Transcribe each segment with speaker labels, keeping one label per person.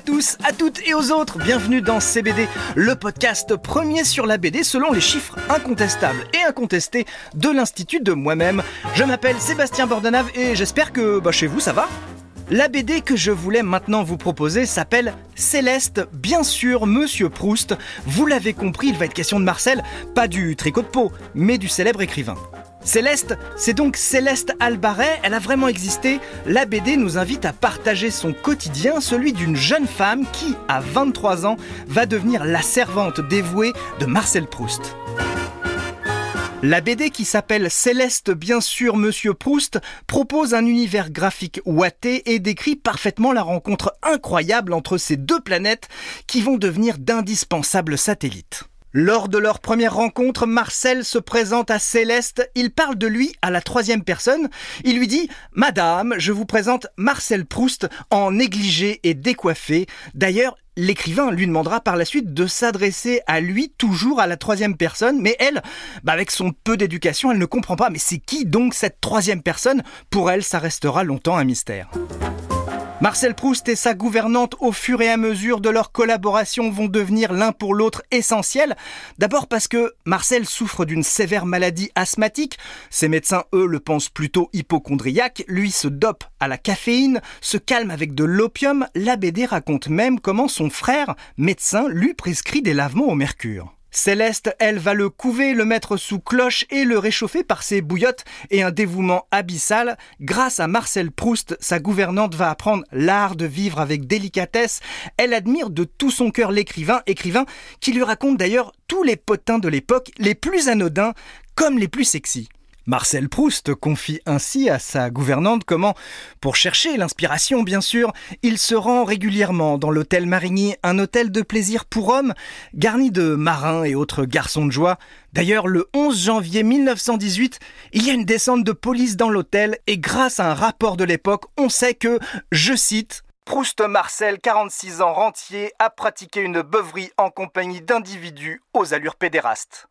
Speaker 1: à tous, à toutes et aux autres. Bienvenue dans CBD, le podcast premier sur la BD selon les chiffres incontestables et incontestés de l'Institut de moi-même. Je m'appelle Sébastien Bordenave et j'espère que bah, chez vous ça va. La BD que je voulais maintenant vous proposer s'appelle Céleste, bien sûr, Monsieur Proust. Vous l'avez compris, il va être question de Marcel, pas du tricot de peau, mais du célèbre écrivain. Céleste, c'est donc Céleste Albaret, elle a vraiment existé. La BD nous invite à partager son quotidien, celui d'une jeune femme qui, à 23 ans, va devenir la servante dévouée de Marcel Proust. La BD qui s'appelle Céleste bien sûr Monsieur Proust propose un univers graphique ouaté et décrit parfaitement la rencontre incroyable entre ces deux planètes qui vont devenir d'indispensables satellites. Lors de leur première rencontre, Marcel se présente à Céleste. Il parle de lui à la troisième personne. Il lui dit Madame, je vous présente Marcel Proust en négligé et décoiffé. D'ailleurs, L'écrivain lui demandera par la suite de s'adresser à lui toujours à la troisième personne, mais elle, bah avec son peu d'éducation, elle ne comprend pas. Mais c'est qui donc cette troisième personne? Pour elle, ça restera longtemps un mystère. Marcel Proust et sa gouvernante, au fur et à mesure de leur collaboration, vont devenir l'un pour l'autre essentiels. D'abord parce que Marcel souffre d'une sévère maladie asthmatique. Ses médecins, eux, le pensent plutôt hypochondriaque. Lui se dope à la caféine, se calme avec de l'opium. La BD raconte même comment son frère, médecin, lui prescrit des lavements au mercure. Céleste, elle, va le couver, le mettre sous cloche et le réchauffer par ses bouillottes et un dévouement abyssal. Grâce à Marcel Proust, sa gouvernante va apprendre l'art de vivre avec délicatesse. Elle admire de tout son cœur l'écrivain, écrivain qui lui raconte d'ailleurs tous les potins de l'époque, les plus anodins comme les plus sexy. Marcel Proust confie ainsi à sa gouvernante comment, pour chercher l'inspiration bien sûr, il se rend régulièrement dans l'hôtel Marigny, un hôtel de plaisir pour hommes, garni de marins et autres garçons de joie. D'ailleurs, le 11 janvier 1918, il y a une descente de police dans l'hôtel et grâce à un rapport de l'époque, on sait que, je cite, Proust Marcel, 46 ans rentier, a pratiqué une beuverie en compagnie d'individus aux allures pédérastes.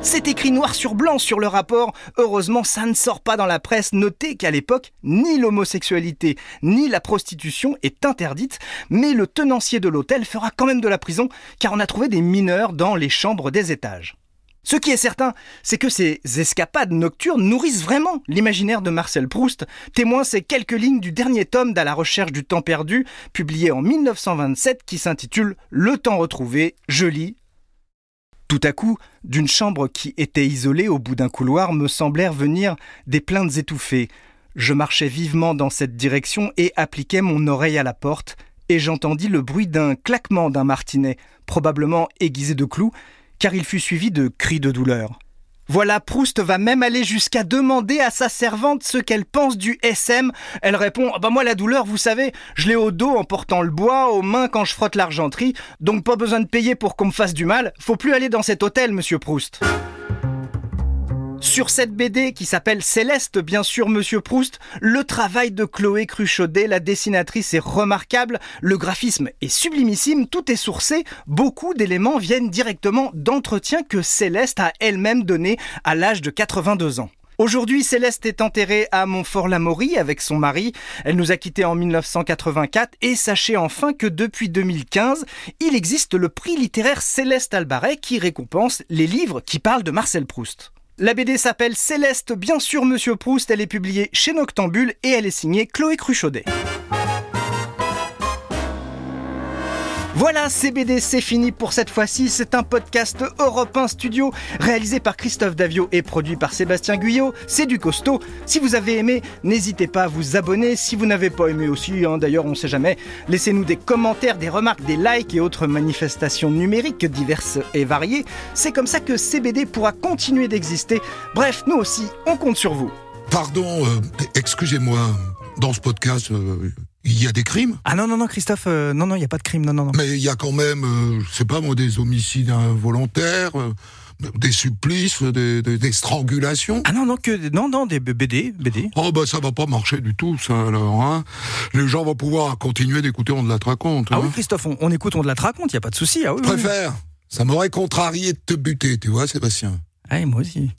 Speaker 1: C'est écrit noir sur blanc sur le rapport. Heureusement, ça ne sort pas dans la presse. Notez qu'à l'époque, ni l'homosexualité ni la prostitution est interdite, mais le tenancier de l'hôtel fera quand même de la prison car on a trouvé des mineurs dans les chambres des étages. Ce qui est certain, c'est que ces escapades nocturnes nourrissent vraiment l'imaginaire de Marcel Proust. Témoin ces quelques lignes du dernier tome d'À la recherche du temps perdu, publié en 1927, qui s'intitule Le temps retrouvé. Je lis tout à coup, d'une chambre qui était isolée au bout d'un couloir me semblèrent venir des plaintes étouffées. Je marchais vivement dans cette direction et appliquais mon oreille à la porte, et j'entendis le bruit d'un claquement d'un martinet, probablement aiguisé de clous, car il fut suivi de cris de douleur. Voilà, Proust va même aller jusqu'à demander à sa servante ce qu'elle pense du SM. Elle répond Bah, moi, la douleur, vous savez, je l'ai au dos en portant le bois, aux mains quand je frotte l'argenterie, donc pas besoin de payer pour qu'on me fasse du mal. Faut plus aller dans cet hôtel, monsieur Proust. Sur cette BD qui s'appelle Céleste, bien sûr, Monsieur Proust, le travail de Chloé Cruchaudet, la dessinatrice, est remarquable, le graphisme est sublimissime, tout est sourcé, beaucoup d'éléments viennent directement d'entretiens que Céleste a elle-même donnés à l'âge de 82 ans. Aujourd'hui, Céleste est enterrée à Montfort-l'Amaury avec son mari. Elle nous a quittés en 1984 et sachez enfin que depuis 2015, il existe le prix littéraire Céleste Albaret qui récompense les livres qui parlent de Marcel Proust. La BD s'appelle Céleste, bien sûr Monsieur Proust, elle est publiée chez Noctambule et elle est signée Chloé Cruchaudet. Voilà, CBD, c'est fini pour cette fois-ci. C'est un podcast Europe 1 Studio réalisé par Christophe Davio et produit par Sébastien Guyot. C'est du costaud. Si vous avez aimé, n'hésitez pas à vous abonner. Si vous n'avez pas aimé aussi, hein, d'ailleurs, on ne sait jamais, laissez-nous des commentaires, des remarques, des likes et autres manifestations numériques diverses et variées. C'est comme ça que CBD pourra continuer d'exister. Bref, nous aussi, on compte sur vous.
Speaker 2: Pardon, euh, excusez-moi, dans ce podcast, euh, il y a des crimes
Speaker 1: Ah non, non, non, Christophe, euh, non, non, il n'y a pas de crime, non, non, non.
Speaker 2: Mais il y a quand même, euh, je sais pas moi, des homicides involontaires, euh, des supplices, des, des- des strangulations.
Speaker 1: Ah non, non, que, non, non, des BD, BD.
Speaker 2: Oh bah ça va pas marcher du tout ça alors hein. Les gens vont pouvoir continuer d'écouter on de la te raconte.
Speaker 1: Ah
Speaker 2: hein.
Speaker 1: oui, Christophe, on, on écoute, on de la te raconte, il n'y a pas de souci. Ah oui,
Speaker 2: Je
Speaker 1: oui, oui.
Speaker 2: préfère. Ça m'aurait contrarié de te buter, tu vois Sébastien.
Speaker 1: Ah, et moi aussi.